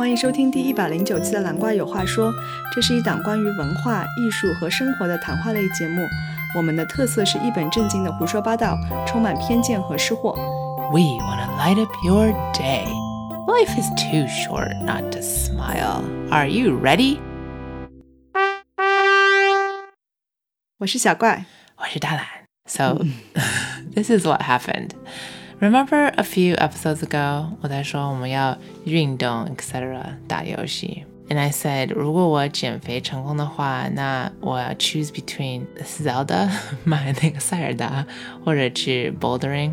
欢迎收听第一百零九期的《蓝瓜有话说》，这是一档关于文化艺术和生活的谈话类节目。我们的特色是一本正经的胡说八道，充满偏见和失货。 We want to light up your day. Life is too short not to smile. Are you ready? 我是小怪，我是大懒. So, this is what happened. Remember a few episodes ago, 我在说我们要运动 etc. 打游戏 And I said, 如果我减肥成功的话，那我要 choose between Zelda 买那个塞尔达，或者去 bouldering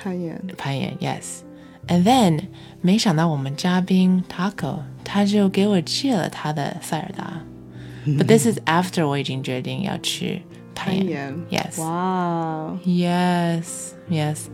攀岩。攀岩，yes。And then 没想到我们嘉宾 Taco 他就给我借了他的塞尔达，But this is after 我已经决定要去攀岩攀岩 Yes. 哇， Yes, yes.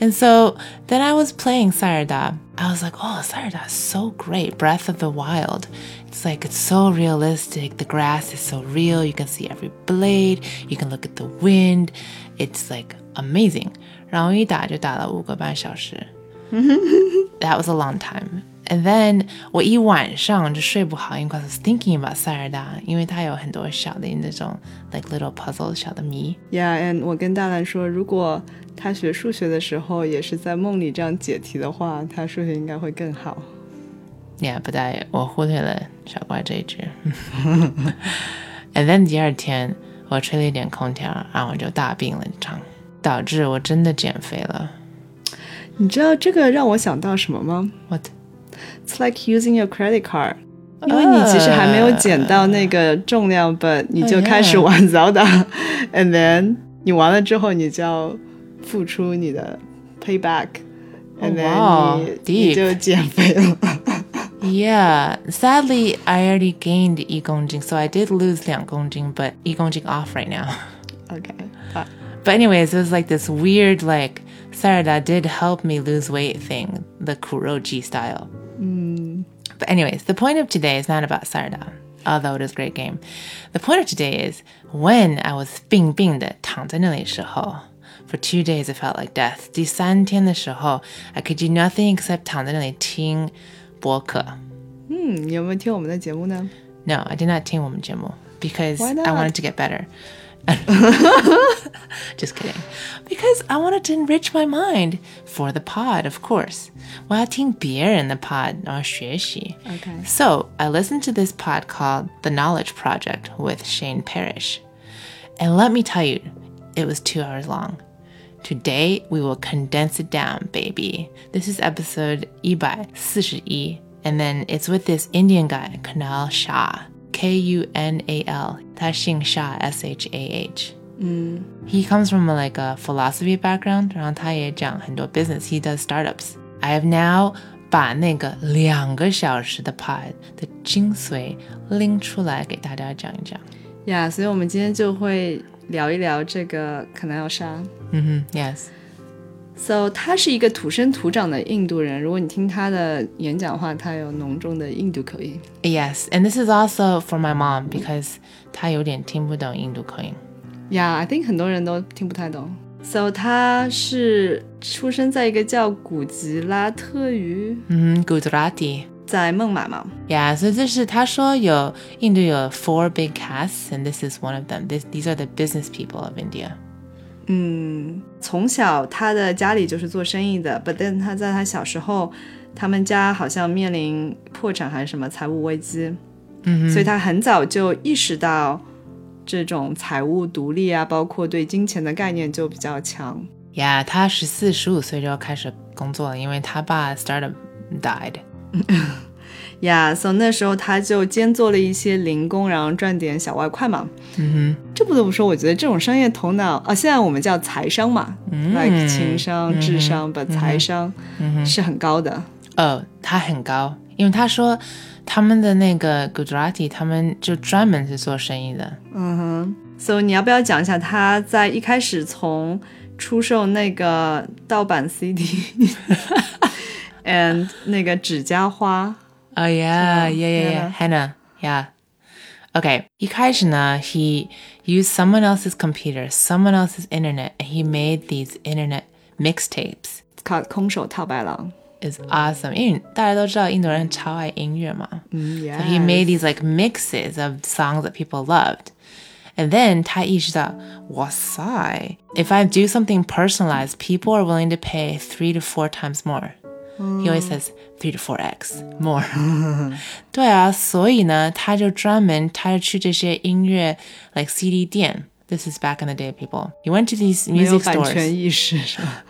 And so then I was playing Sayarda. I was like, oh, Sayarda is so great. Breath of the Wild. It's like, it's so realistic. The grass is so real. You can see every blade. You can look at the wind. It's like amazing. 然后一打就打了五个半小时。that was a long time. And then 我一晚上就睡不好，因为 I was thinking about 塞尔达，因为它有很多小的那种 like little puzzle 小的谜。Yeah，and 我跟大蓝说，如果他学数学的时候也是在梦里这样解题的话，他数学应该会更好。Yeah，but I 我忽略了傻瓜这一只。And then 第二天我吹了一点空调，然后我就大病了一场，导致我真的减肥了。你知道这个让我想到什么吗？What？？It's like using your credit card。因为你其实还没有减到那个重量，but 你就开始玩 Zelda，and then 你完了之后，你就要付出你的 payback，and then、 wow，你 deep 你就减肥了。 Yeah, sadly I already gained 一公斤, so I did lose 两公斤, but 一公斤 off right now. OK，啊 But anyways, it was like this weird like Sarada did help me lose weight thing, the Kuroji style. But anyways, the point of today is not about Sarada, although it is a great game. The point of today is when I was 病病的躺在那里的时候 for two days it felt like death. 第三天的时候 I could do nothing except 躺在那里听播客。嗯，你有没有听我们的节目呢？ No, I did not 听我们节目 because Why I not? wanted to get better. Just kidding. Because I wanted to enrich my mind for the pod, of course. Watching beer in the pod, oh, 然后学习. Okay. So I listened to this pod called The Knowledge Project with Shane Parrish. And let me tell you, it was two hours long. Today we will condense it down, baby. This is episode 141, and then it's with this Indian guy, Kunal Shah. K U N A L. 他姓夏，S H A H。嗯，He mm. comes from a, like a philosophy background，然后他也讲很多 business。He does startups. I have now 把那个两个小时的 pod 的精髓拎出来给大家讲一讲。呀，yeah, 所以我们今天就会聊一聊这个 Kunal Shah。嗯哼、mm hmm,，Yes。So 他是一个土生土长的印度人。如果你听他的演讲的话，他有浓重的印度口音。 Yes, and this is also for my mom because 她有点听不懂印度口音。 Yeah, I think 很多人都听不太懂。So 他是出生在一个叫古吉拉特语，嗯，Gujarati。在孟买嘛。 Yeah, so 这是他说有印度有 four big castes, and this is one of them. This, these are the business people of India. 嗯，从小他的家里就是做生意的，but then 他在他小时候，他们家好像面临破产还是什么财务危机，嗯所以他很早就意识到这种财务独立啊，包括对金钱的概念就比较强。Yeah, 他十四十五岁就要开始工作了，因为他爸 startup died. 呀、所以那时候他就兼做了一些零工，然后赚点小外快嘛。嗯哼这不得不说，我觉得这种商业头脑啊，现在我们叫财商嘛、嗯 e 情商、智商，把财商是很高的。哼，哦，他很高，因为他说他们的那个 Gujarati，他们就专门是做生意的。嗯哼，so 你要不要讲一下他在一开始从出售那个盗版 CD，and 那个指甲花 Oh yeah, So, yeah, yeah, yeah. Henna, yeah. Okay. 一开始呢, he used someone else's computer, someone else's internet, and he made these internet mixtapes. It's called 空手套白狼。 is awesome. 因为大家都知道印度人超爱音乐嘛。嗯 So he made these like mixes of songs that people loved. And then 他意识到，哇塞，if I do something personalized, people are willing to pay three to four times more. He always says three to four x more. 对啊，所以呢，他就专门他就去这些音乐 like CD 店。This is back in the day, people. He went to these 没有 music 版 stores. 权意识是吧？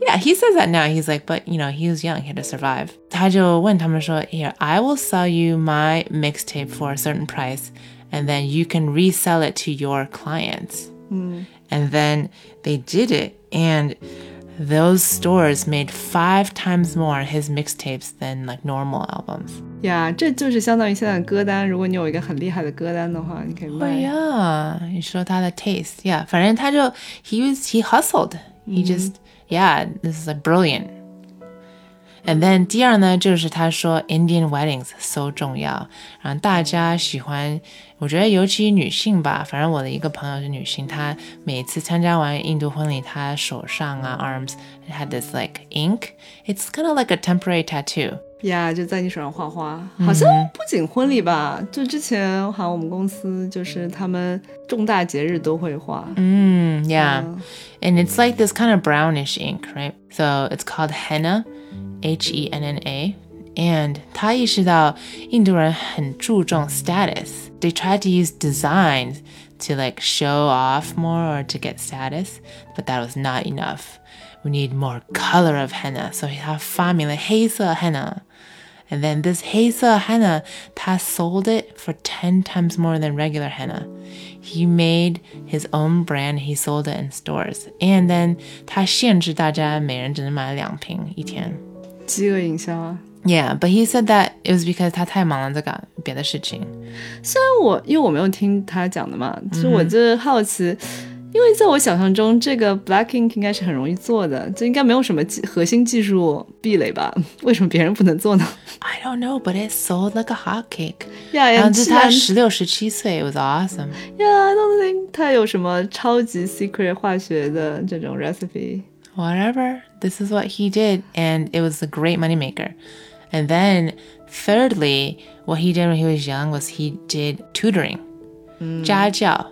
Yeah, he says that now. He's like, but you know, he was young, he had to survive. 他就问他们说, here, I will sell you my mixtape for a certain price, and then you can resell it to your clients. And then they did it, and those stores made five times more his mixtapes than like normal albums. 呀这就是相当于现在的歌单。如果你有一个很厉害的歌单的话，你可以卖。 Oh yeah, you show他的 taste. Yeah, 反正他就 he was he hustled. He just yeah, this is like brilliant. And then 第二呢，就是他说 Indian weddings so 重要，然后大家喜欢，我觉得尤其女性吧，反正我的一个朋友是女性，她每次参加完印度婚礼，她手上啊 arms had this like ink. It's kind of like a temporary tattoo. 呀就在你手上画画。好像不仅婚礼吧，就之前好像我们公司就是他们重大节日都会画。 Mm, yeah. And it's like this kind of brownish ink, right? So it's called henna, H E N N A. And 他意识到印度人很注重 status. They try to use designs to like show off more or to get status, but that was not enough. We need more color of henna. So 他发明了黑色 henna. And then this 黑色 henna, 他 sold it for 10 times more than regular henna. He made his own brand. He sold it in stores. And then 他限制大家每人只能买两瓶一天。 饥饿营销啊。Yeah, but he said that it was because 他太忙了在干别的事情。虽然我因为我没有听他讲的嘛，其实我就是好奇，因为在我想象中，这个 black ink 应该是很容易做的，就应该没有什么技核心技术壁垒吧？为什么别人不能做呢 I don't know, but it sold like a hotcake. 呀呀，然后他十六十七岁，it was awesome. Yeah,，I don't think 他有什么超级 secret 化学的这种 recipe。Whatever. This is what he did, and it was a great moneymaker. And then, thirdly, what he did when he was young was he did tutoring, mm. 家教,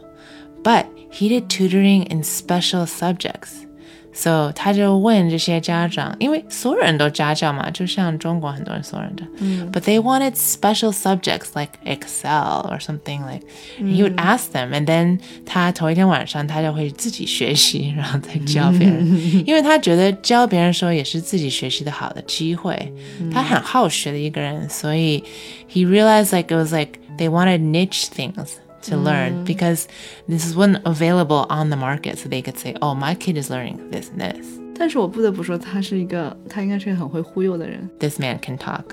but he did tutoring in special subjects So 他就问这些家长，因为所有人都家教嘛，就像中国很多人所有人的。But they wanted special subjects like Excel or something like. He would ask them, and then 他头一天晚上他就会自己学习，然后再教别人，因为他觉得教别人的时候也是自己学习的好的机会。他很好学的一个人，所以 he realized like it was like they wanted niche things to learn because this wasn't available on the market, so they could say, "Oh, my kid is learning this and this." 但是我不得不说，他是一个，他应该是一个很会忽悠的人。 This man can talk.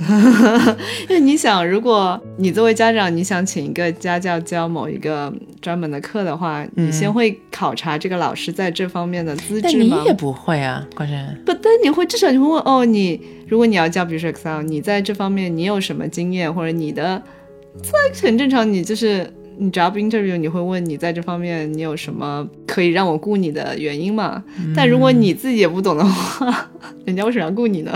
因为你想，如果你作为家长，你想请一个家教教某一个专门的课的话，你先会考察这个老师在这方面的资质吗？但你也不会啊，关键。不，但你会至少你会问哦，你如果你要教，比如说 Excel，你在这方面你有什么经验，或者你的，这很正常。你就是 你 job interview，你会问你在这方面你有什么可以让我雇你的原因嘛？但如果你自己也不懂的话，人家为什么要雇你呢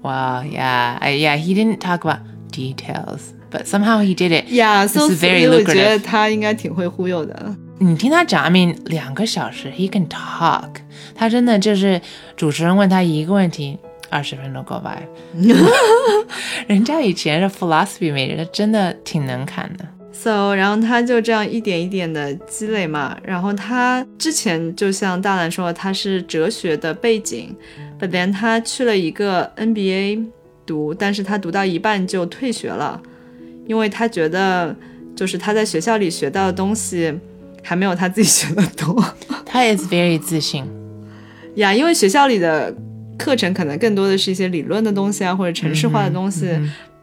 ？Wow, yeah, I, yeah. He didn't talk about details, but somehow he did it. yeah,，so It's 所 very 以我觉得.他应该挺会忽悠的。你听他讲，I mean，两个小时，he can talk。他真的就是主持人问他一个问题，二十分钟 go by。人家以前是 philosophy major，他真的挺能侃的。So，然后他就这样一点一点的积累嘛。然后他之前就像大兰说，他是哲学的背景，but then 他去了一个 NBA 读，但是他读到一半就退学了，因为他觉得就是他在学校里学到的东西还没有他自己学的多 他 is very 自信。呀。因为学校里的课程可能更多的是一些理论的东西啊，或者城市化的东西。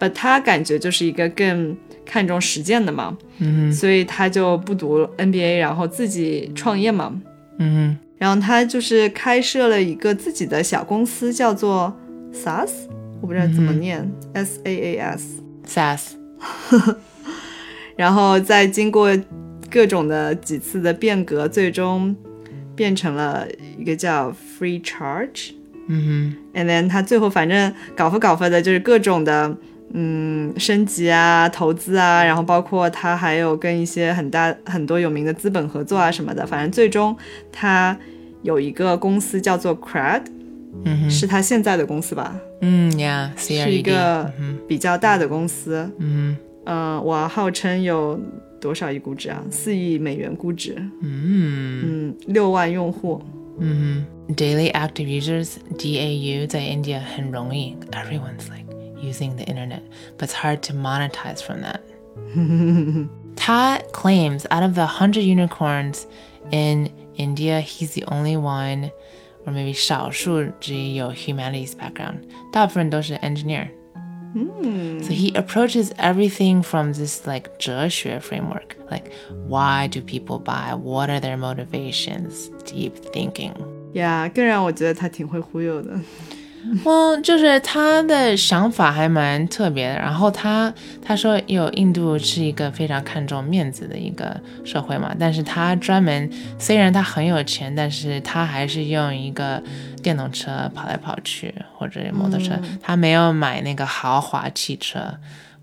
But 他感觉就是一个更看重实践的嘛，嗯所以他就不读 NBA，然后自己创业嘛。嗯然后他就是开设了一个自己的小公司，叫做 SaaS，我不知道怎么念、s A A S。，sass。然后再经过各种的几次的变革，最终变成了一个叫 Free Charge。嗯哼 And then 他最后反正搞发搞发的，就是各种的嗯升级啊、投资啊，然后包括他还有跟一些很大很多有名的资本合作啊什么的。反正最终他有一个公司叫做 Crad，、哼，嗯哼，是他现在的公司吧，嗯，Yeah，C 是一 E 个嗯比较大的公司。嗯嗯，我号称有多少亿估值啊？四亿美元估值。嗯嗯，六万用户。嗯哼，Daily active users DAU 在 India 很容易，Everyone's like using the internet, but it's hard to monetize from that. 他 claims out of the hundred unicorns in India, he's the only one, or maybe 少数之一有 humanities background. 大部分都是 engineer. So he approaches everything from this like 哲学 framework, like why do people buy? What are their motivations? Deep thinking. 呀更让我觉得他挺会忽悠的。 well，就是他的想法还蛮特别的。然后他他说有印度是一个非常看重面子的一个社会嘛，但是他专门虽然他很有钱，但是他还是用一个电动车跑来跑去或者摩托车，他没有买那个豪华汽车。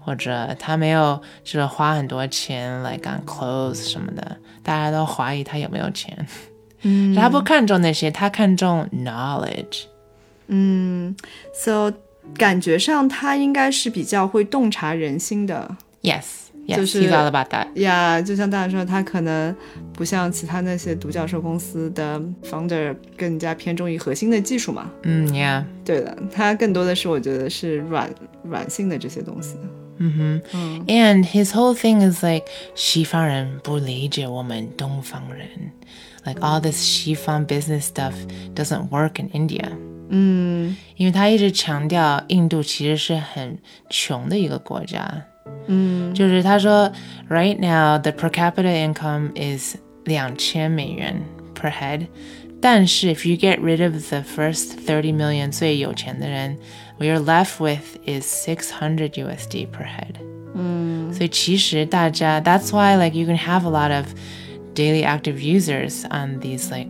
或者他没有就是花很多钱来干 clothes 什么的，大家都怀疑他有没有钱。嗯，他不看重那些，他看重 knowledge。嗯，so 感觉上他应该是比较会洞察人心的。 Yes, yes, 就是 he's all about that. 呀就像大家说，他可能不像其他那些独角兽公司的 founder 更加偏重于核心的技术嘛。嗯，Yeah，对的，他更多的是我觉得是软软性的这些东西。嗯哼，And his whole thing is like 西方人不理解我们东方人，like all this 西方 business stuff doesn't work in India。 嗯因为他一直强调印度其实是很穷的一个国家，嗯就是他说，right now the per capita income is 两千美元 per head，但是 if you get rid of the first thirty million 最有钱的人，what you're left with is six hundred USD per head。嗯所以其实大家 that's why like you can have a lot of daily active users on these like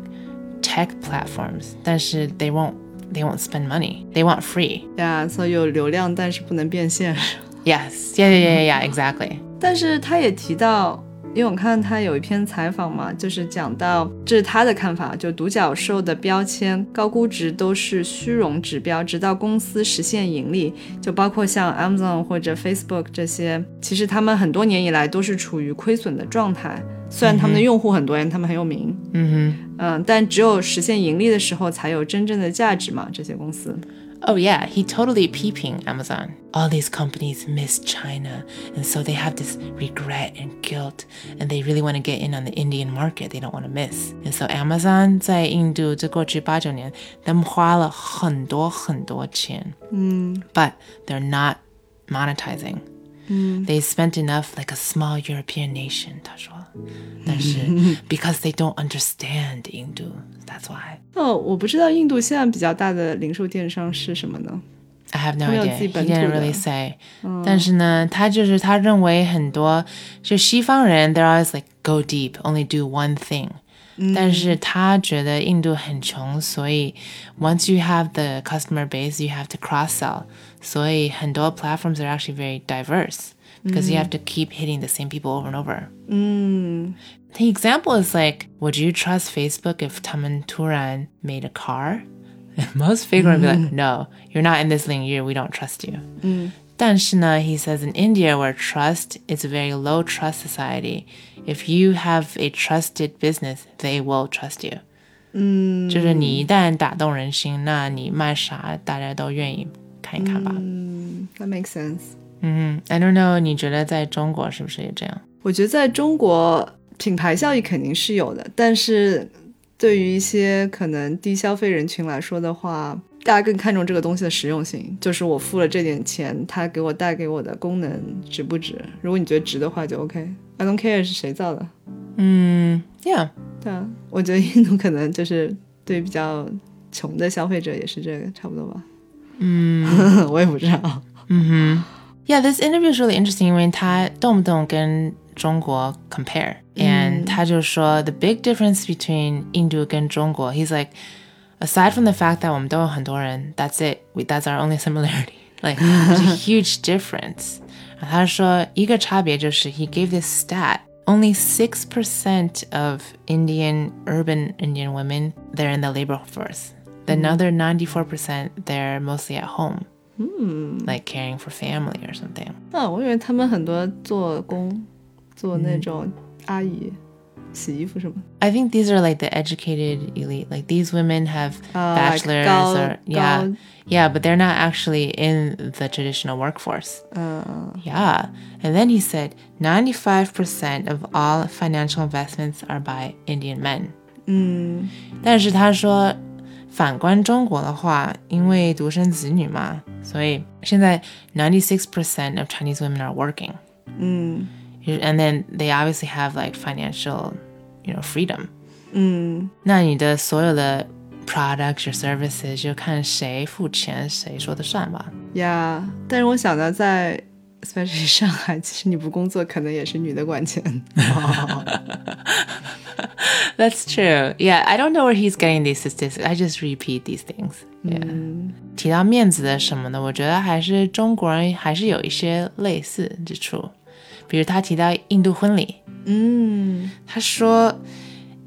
tech platforms，但是 they won't they won't spend money. They want free. Yeah, so 有流量，但是不能变现。Yes. Yeah, yeah, yeah, yeah, exactly. 但是他也提到，因为我看他有一篇采访嘛，就是讲到这是他的看法，就独角兽的标签高估值都是虚荣指标，直到公司实现盈利，就包括像 Amazon 或者 Facebook 这些，其实他们很多年以来都是处于亏损的状态。虽然他们的用户很多人，他们很有名， Mm-hmm. 嗯，但只有实现盈利的时候才有真正的价值嘛，这些公司。 Oh yeah, he totally peeping Amazon. All these companies miss China, and so they have this regret and guilt, and they really want to get in on the Indian market. They don't want to miss. And so Amazon 在印度这过去八九年，他们花了很多很多钱，嗯 but they're not monetizing. 嗯 They spent enough like a small European nation, 他说。 但是 because they don't understand 印度, that's why. 哦，我不知道印度现在比较大的零售电商是什么呢？ I have no 他没有 idea. 自己 He 本土 didn't 的。 really say. 但是呢，他就是他认为很多就西方人，they're always like go deep, only do one thing. 但是他觉得印度很穷，所以 once you have the customer base, you have to cross sell. 所以很多 platforms are actually very diverse because you have to keep hitting the same people over and over. 嗯 The example is like, would you trust Facebook if 他们突然 made a car? Most Facebook would be like, no, you're not in this领域, we don't trust you. 嗯但是呢, he says in India, where trust is a very low trust society, if you have a trusted business, they will trust you. 嗯就是你一旦打动人心，那你卖啥，大家都愿意看一看吧。嗯，That makes sense。 嗯，I don't know，你觉得在中国是不是也这样？我觉得在中国品牌效益肯定是有的，但是对于一些可能低消费人群来说的话，大家更看重这个东西的实用性，就是我付了这点钱，它给我带给我的功能值不值？如果你觉得值的话，就 OK。I don't care 是谁造的。嗯，Yeah，对啊，我觉得印度可能就是对比较穷的消费者也是这个差不多吧。嗯。我也不知道。Mm-hmm. Yeah, this interview is really interesting 因为他动不动跟中国 compare. And 他就说 the big difference between 印度跟中国 he's like aside from the fact that 我们都有很多人 that's it we, that's our only similarity like there's a huge difference 他说一个差别就是 he gave this stat only 6% of Indian urban Indian women they're in the labor force the another 94% they're mostly at home like caring for family or something 啊，我以为他们很多做工，做那种阿姨，洗衣服什么。 I think these are like the educated elite. Like these women have Uh, like bachelors gao- or yeah, gao- yeah, but they're not actually in the traditional workforce. 嗯 Yeah, and then he said ninety-five percent of all financial investments are by Indian men. 嗯但是他说， 反观中国的话，因为独生子女嘛，所以现在 ninety-six percent of Chinese women are working, 嗯 and then they obviously have like financial, you know, freedom. 嗯那你的所有的 products or services 就看谁付钱，谁说的算吧。呀。但是我想到在，especially 上海，其实你不工作，可能也是女的管钱。 That's true. Yeah, I don't know where he's getting these statistics. I just repeat these things. Yeah. 提到面子的什么的，我觉得还是中国人还是有一些类似之处。比如他提到印度婚礼，嗯他说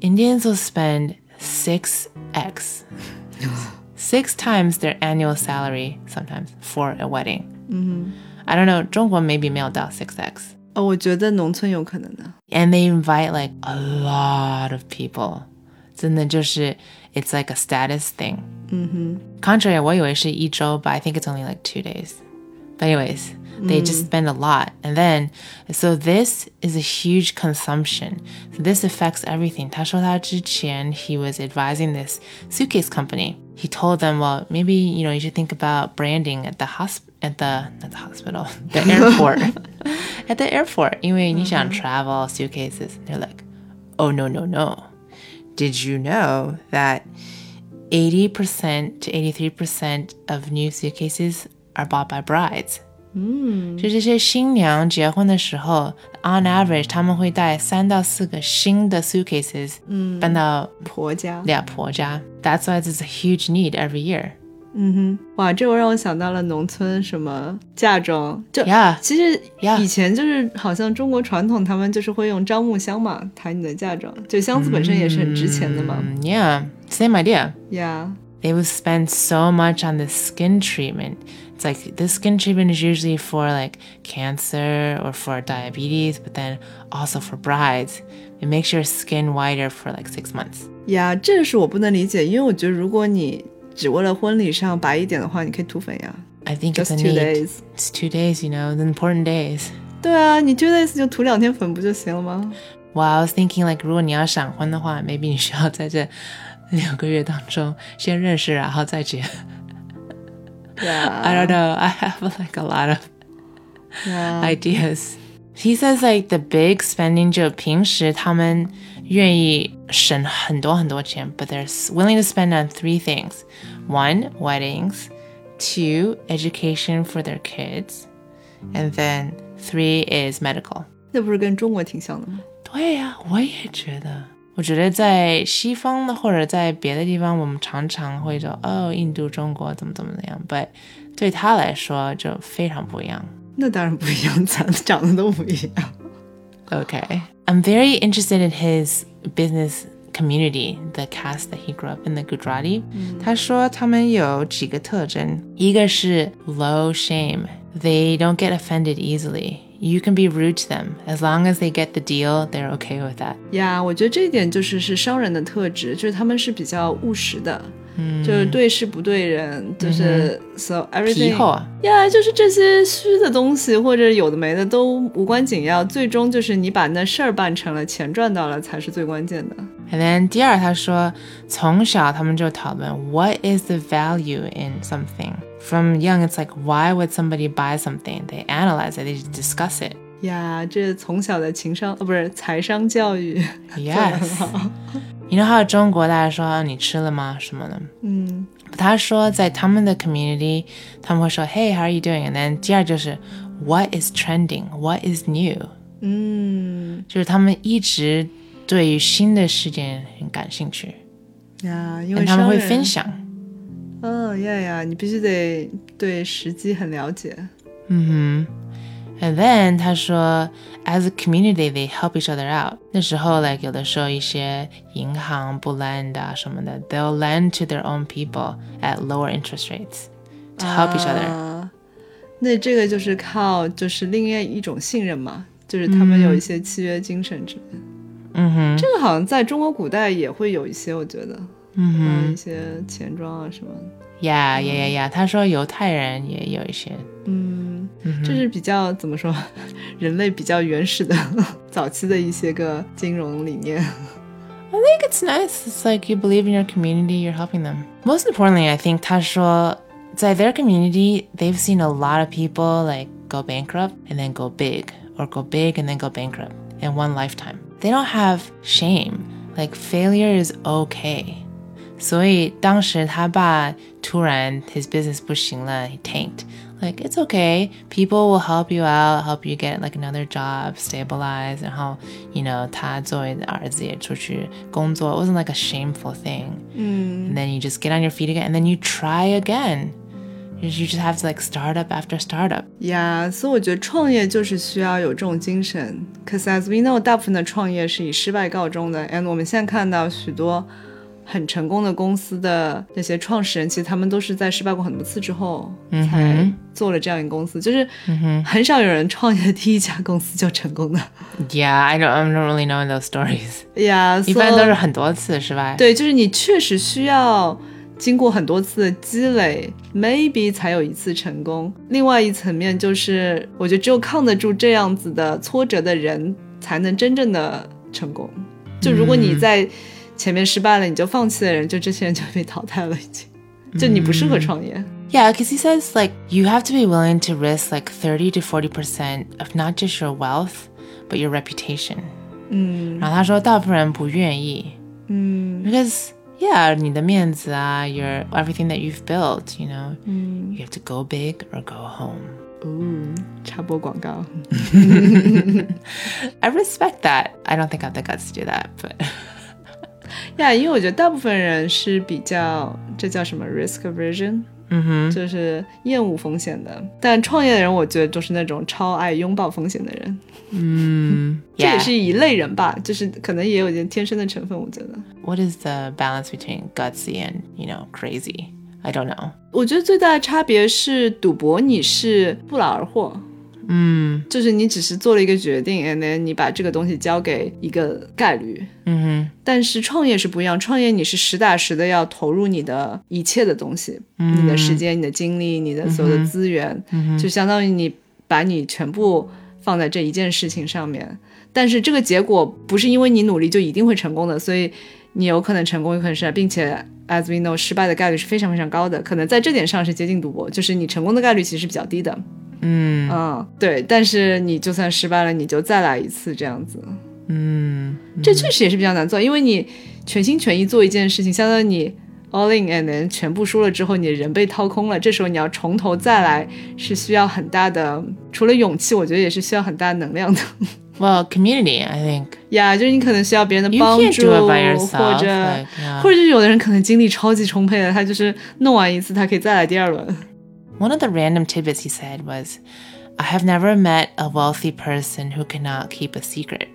Indians will spend six x, six times their annual salary sometimes for a wedding. I don't know. 中国 maybe 没有到 six x. 哦，我觉得农村有可能的。 and they invite like a lot of people. 真的就是 it's like a status thing. Contrary, 我以为是一周, but I think it's only like two days. But anyways, they just spend a lot. And then, so this is a huge consumption. So this affects everything. 他说他之前 he was advising this suitcase company. He told them, well, maybe, you know, you should think about branding at the hosp at the, not the hospital, the airport. at the airport. 因为你想 travel suitcases. They're like, oh, no, no, no. Did you know that 80% to 83% of new suitcases are bought by brides? 就这些新娘结婚的时候，on average 他们会带三到四个新的 suitcases 搬到婆家，俩婆家。That's why it's a huge need every year. 嗯哼，哇，这个让我想到了农村什么嫁妆，就 Yeah. 其实 Yeah. 以前就是好像中国传统，他们就是会用樟木箱嘛抬你的嫁妆，就箱子本身也是很值钱的嘛。 Mm, yeah, same idea. 呀、 they would spend so much on the skin treatment. It's like this skin treatment is usually for like cancer or for diabetes, but then also for brides. It makes your skin whiter for like six months. 呀，这个是我不能理解，因为我觉得如果你 只为了婚礼上白一点的话，你可以涂粉呀。 I think it's Just a two need. days. It's two days, you know, the important days. 对啊，你 two days 就涂两天粉不就行了吗？ Well, I was thinking like 如果你要闪婚的话，maybe 你需要在这六个月当中先认识，然后再结。呀 I don't know. I have like a lot of 呀 ideas. He says like the big spending 就平时他们 愿意省很多很多钱 but they're s- willing to spend on three things. One, weddings. Two, education for their kids. And then three is medical. 那不是跟中国挺像的吗？对呀，我也觉得。我觉得在西方的或者在别的地方，我们常常会说哦，印度、中国怎么怎么样，but 对他来说就非常不一样。那当然不一样，咱们长得都不一样。 Okay. I'm very interested in his business community, the caste that he grew up in, the Gujarati. Mm. 他说他们有几个特征，一个是 low shame. They don't get offended easily. You can be rude to them as long as they get the deal. They're okay with that. Yeah，我觉得这一点就是是商人的特质，就是他们是比较务实的。就是对事不对人，就是 so everything。呀就是这些虚的东西或者有的没的都无关紧要，最终就是你把那事儿办成了，钱赚到了才是最关键的。And then 第二，他说从小他们就讨论 what is the value in something. From young, it's like why would somebody buy something? They analyze it, they discuss it. 呀，这从小的情商哦，不是财商教育 Yes. Know how 中国大家说你吃了吗什么的？嗯他说在他们的 community，他们会说 Hey, how are you doing? And then 第二就是 What is trending? What is new? 嗯，就是他们一直对于新的事件很感兴趣。呀，因为他们会分享。嗯呀呀，你必须得对时机很了解。And then 他说，as a community they help each other out。那时候 like 有的时候一些银行不 lend 啊什么的，they'll lend to their own people at lower interest rates to help each other。啊，那这个就是靠就是另外一种信任嘛，就是他们有一些契约精神之类的。嗯哼，这个好像在中国古代也会有一些，我觉得，嗯哼嗯，一些钱庄啊什么的。，Yeah yeah yeah yeah。他说犹太人也有一些。嗯，这是比较怎么说，人类比较原始的早期的一些个金融理念。 I think it's nice. It's like you believe in your community, you're helping them. Most importantly, I think 他说在 their community, they've seen a lot of people like go bankrupt and then go big, or go big and then go bankrupt in one lifetime. They don't have shame. Like failure is okay. 所以当时他爸突然 his business 不行了 he tanked. Like it's okay. People will help you out, help you get like another job, stabilize. 然后 you know 他作为儿子也出去工作 It wasn't like a shameful thing. And then you just get on your feet again, and then you try again. You you just have to like start up after startup. 呀所以我觉得创业就是需要有这种精神。Cause as we know，大部分的创业是以失败告终的。And 我们现在看到许多 很成功的公司的那些创始人，其实他们都是在失败过很多次之后才做了这样一个公司。就是很少有人创业的第一家公司就成功的。Yeah, I don't I don't really know those stories. 呀，一般都是很多次失败。对，就是你确实需要经过很多次的积累，maybe 才有一次成功。另外一层面就是，我觉得只有抗得住这样子的挫折的人，才能真正的成功。就如果你在前面失败了，你就放弃的人，就这些人就被淘汰了，已经。就你不适合创业。 Yeah, because he says like you have to be willing to risk like 30 to 40% of not just your wealth, but your reputation. 嗯，然后他说大部分人不愿意。嗯，because yeah, 你的面子啊 your everything that you've built, you know, you have to go big or go home. 哦，插播广告。 I respect that. I don't think I have the guts to do that, but 呀因为我觉得大部分人是比较，这叫什么 risk aversion，嗯哼，就是厌恶风险的。但创业的人，我觉得都是那种超爱拥抱风险的人。这也 yeah. 是一类人吧，就是可能也有一点天生的成分，我觉得。 What is the balance between gutsy and, you know, crazy? I don't know. 我觉得最大的差别是，赌博你是不劳而获， 嗯就是你只是做了一个决定，and then 你把这个东西交给一个概率。嗯哼但是创业是不一样，创业你是实打实的要投入你的一切的东西，你的时间、你的精力、你的所有的资源，就相当于你把你全部放在这一件事情上面。但是这个结果不是因为你努力就一定会成功的，所以你有可能成功，有可能失败，并且 as we know，失败的概率是非常非常高的，可能在这点上是接近赌博，就是你成功的概率其实是比较低的。嗯嗯，对，但是你就算失败了，你就再来一次这样子。嗯这确实也是比较难做，因为你全心全意做一件事情，相当于你 all in and then 全部输了之后，你的人被掏空了，这时候你要从头再来，是需要很大的，除了勇气，我觉得也是需要很大能量的 Well, community, I think. Yeah，。就是你可能需要别人的帮助.或者.或者是有的人可能精力超级充沛的，他就是弄完一次，他可以再来第二轮。One of the random tidbits he said was, I have never met a wealthy person who cannot keep a secret.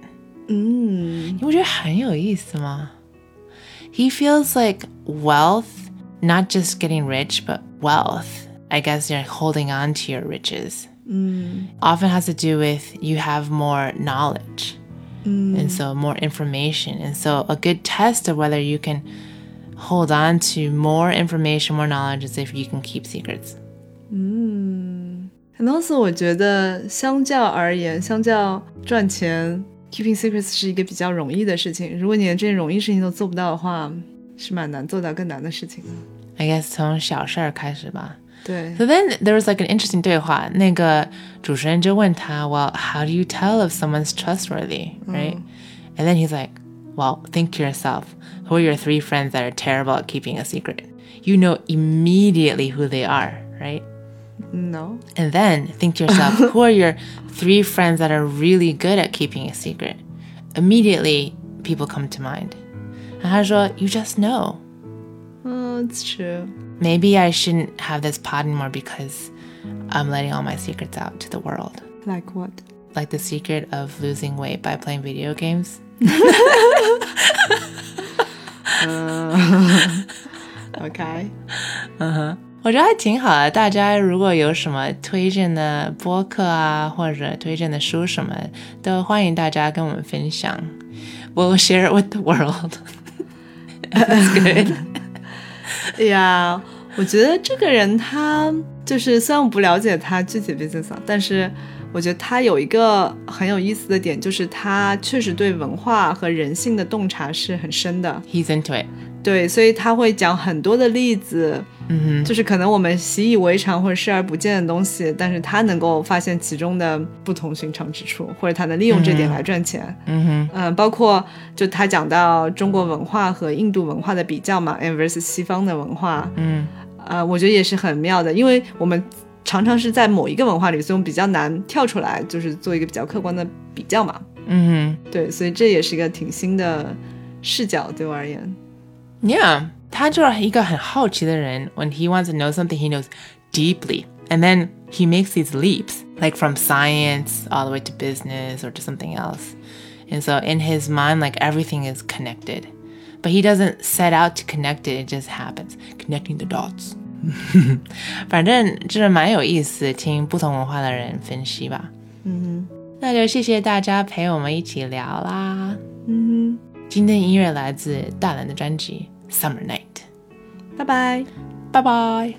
嗯，你不觉得很有意思吗？He feels like wealth, not just getting rich, but wealth. I guess you're holding on to your riches. Often has to do with you have more knowledge. And so more information. And so a good test of whether you can hold on to more information, more knowledge is if you can keep secrets. 很多次我觉得相较而言，相较赚钱，keeping secrets 是一个比较容易的事情。如果你连这件容易事情都做不到的话，是蛮难做到更难的事情的。 I guess 从小事儿开始吧。对 So then there was like an interesting 对话。那个主持人就问他，Well, how do you tell if someone's trustworthy, right? And then he's like, Well, think to yourself, who are your three friends that are terrible at keeping a secret? You know immediately who they are, right? ，no，And then think to yourself, who are your three friends that are really good at keeping a secret? Immediately, people come to mind. And 他说, you just know. Oh, it's true. Maybe I shouldn't have this pod anymore because I'm letting all my secrets out to the world. Like what? Like the secret of losing weight by playing video games. Uh, OK，uh-huh. 我觉得还挺好的。大家如果有什么推荐的播客啊，或者推荐的书什么，都欢迎大家跟我们分享。We'll share it with the world. That's good. 呀，我觉得这个人他就是虽然我不了解他具体 business，啊但是我觉得他有一个很有意思的点，就是他确实对文化和人性的洞察是很深的。He's into it. 对，所以他会讲很多的例子，嗯就是可能我们习以为常或者视而不见的东西，但是他能够发现其中的不同寻常之处，或者他能利用这点来赚钱。嗯哼，嗯，包括就他讲到中国文化和印度文化的比较嘛，and versus 西方的文化，嗯呃，我觉得也是很妙的，因为我们常常是在某一个文化里，所以我们比较难跳出来，就是做一个比较客观的比较嘛。嗯哼对，所以这也是一个挺新的视角，对我而言。，Yeah，他就是一个很好奇的人。When he wants to know something, he knows deeply, and then he makes these leaps, like from science all the way to business or to something else. And so in his mind, like everything is connected. But he doesn't set out to connect it, it just happens. Connecting the dots. 反正就是蛮有意思，听不同文化的人分析吧。嗯那就谢谢大家陪我们一起聊啦。哼，嗯今天音乐来自大蓝的专辑《 summer night. Bye bye. Bye bye.